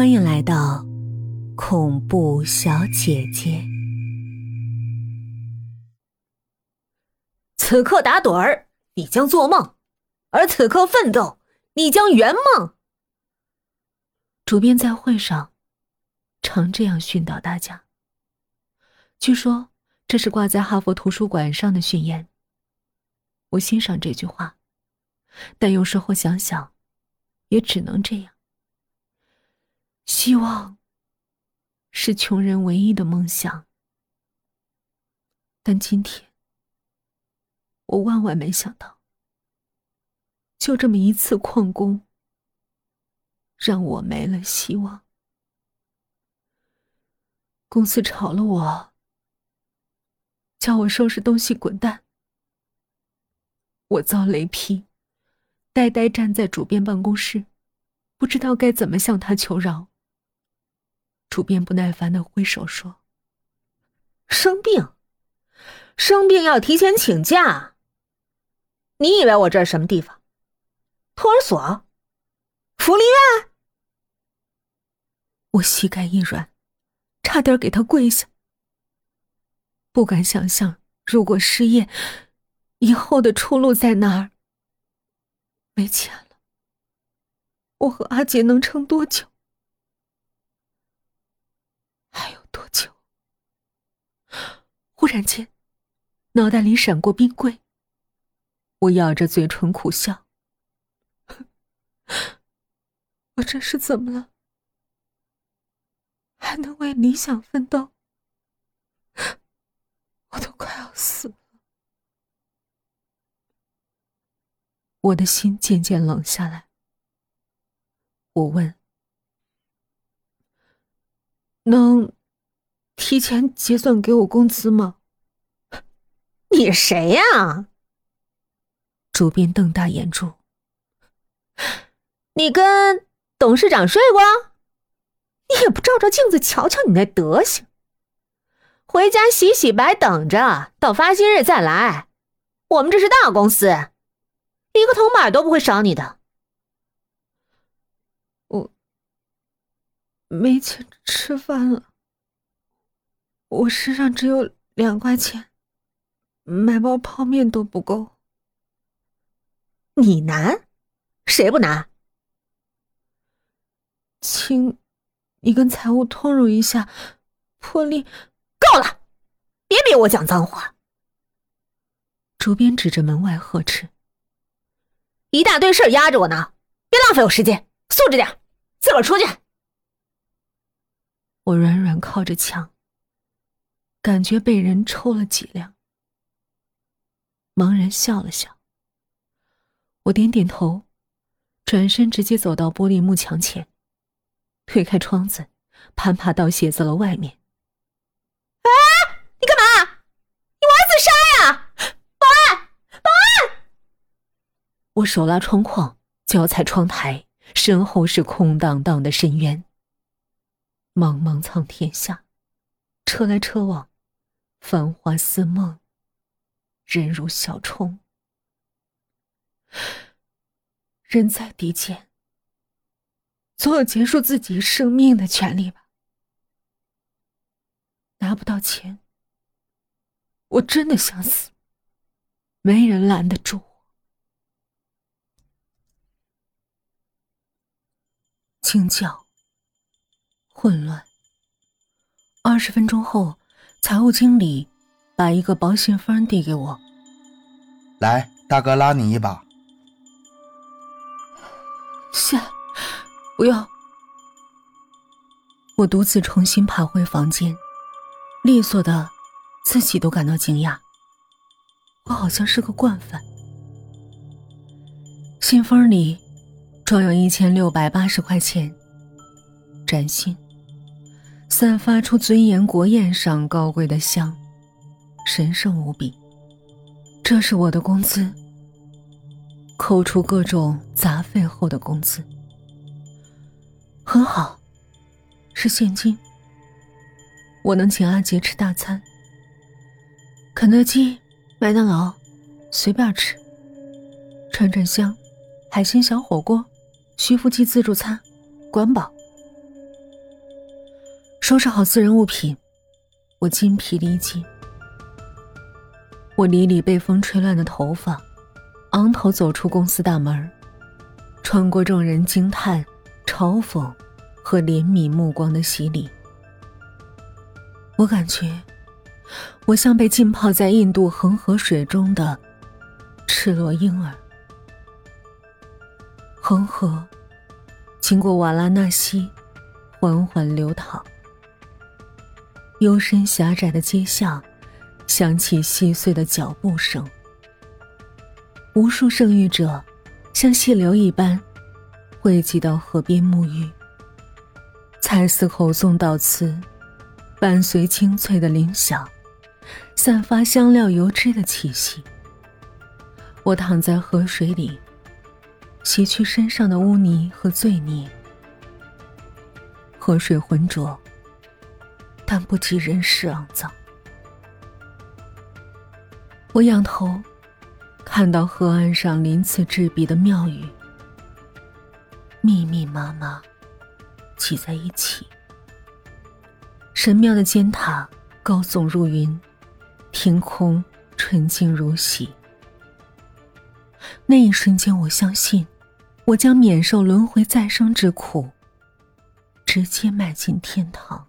欢迎来到恐怖小姐姐。此刻打盹儿，你将做梦；而此刻奋斗，你将圆梦。主编在会上常这样训导大家。据说这是挂在哈佛图书馆上的训言。我欣赏这句话，但有时候想想，也只能这样。希望是穷人唯一的梦想，但今天我万万没想到，就这么一次旷工，让我没了希望。公司炒了我，叫我收拾东西滚蛋。我遭雷劈，呆呆站在主编办公室，不知道该怎么向他求饶。主编不耐烦的挥手说：“生病，生病要提前请假。你以为我这是什么地方？托儿所？福利院？”我膝盖一软，差点给他跪下。不敢想象，如果失业，以后的出路在哪儿？没钱了，我和阿杰能撑多久？多久忽然间，脑袋里闪过冰柜。我咬着嘴唇苦笑。我这是怎么了？还能为理想奋斗？我都快要死了。我的心渐渐冷下来。我问：“能？”提前结算给我工资吗？你谁呀？主编瞪大眼珠。你跟董事长睡过？你也不照照镜子瞧瞧你那德行。回家洗洗白，等着到发薪日再来。我们这是大公司，一个铜板都不会少你的。我没钱吃饭了。我身上只有两块钱，买包泡面都不够。你难，谁不难？请你跟财务通融一下，破例够了，别逼我讲脏话。主编指着门外呵斥：“一大堆事儿压着我呢，别浪费我时间，素质点，自个儿出去。”我软软靠着墙。感觉被人抽了脊梁，茫然笑了笑。我点点头，转身直接走到玻璃幕墙前，推开窗子，攀爬到写字楼外面。哎，你干嘛？你玩自杀呀？保安，保安！我手拉窗框，脚踩窗台，身后是空荡荡的深渊。茫茫苍天下，车来车往。繁华似梦，人如小虫。人在敌间，总有结束自己生命的权利吧？拿不到钱，我真的想死，没人拦得住我。惊叫，混乱。二十分钟后。财务经理把一个薄信封递给我，来，大哥拉你一把。谢，不要。我独自重新爬回房间，利索的，自己都感到惊讶。我好像是个惯犯。信封里装有一千六百八十块钱，崭新。散发出尊严国宴上高贵的香，神圣无比。这是我的工资，扣除各种杂费后的工资，很好，是现金。我能请阿杰吃大餐，肯德基、麦当劳，随便吃。串串香，海鲜小火锅，徐福记自助餐，管饱。收拾好私人物品，我筋疲力尽。我理理被风吹乱的头发，昂头走出公司大门，穿过众人惊叹、嘲讽和怜悯目光的洗礼。我感觉，我像被浸泡在印度恒河水中的赤裸婴儿。恒河经过瓦拉纳西，缓缓流淌。幽深狭窄的街巷，响起细碎的脚步声。无数圣域者，像细流一般，汇集到河边沐浴。彩丝口诵悼词。伴随清脆的铃响，散发香料油脂的气息。我躺在河水里，洗去身上的污泥和罪孽。河水浑浊，但不及人世肮脏。我仰头，看到河岸上鳞次栉比的庙宇，密密麻麻，挤在一起。神庙的尖塔高耸入云，天空纯净如洗。那一瞬间，我相信，我将免受轮回再生之苦，直接迈进天堂。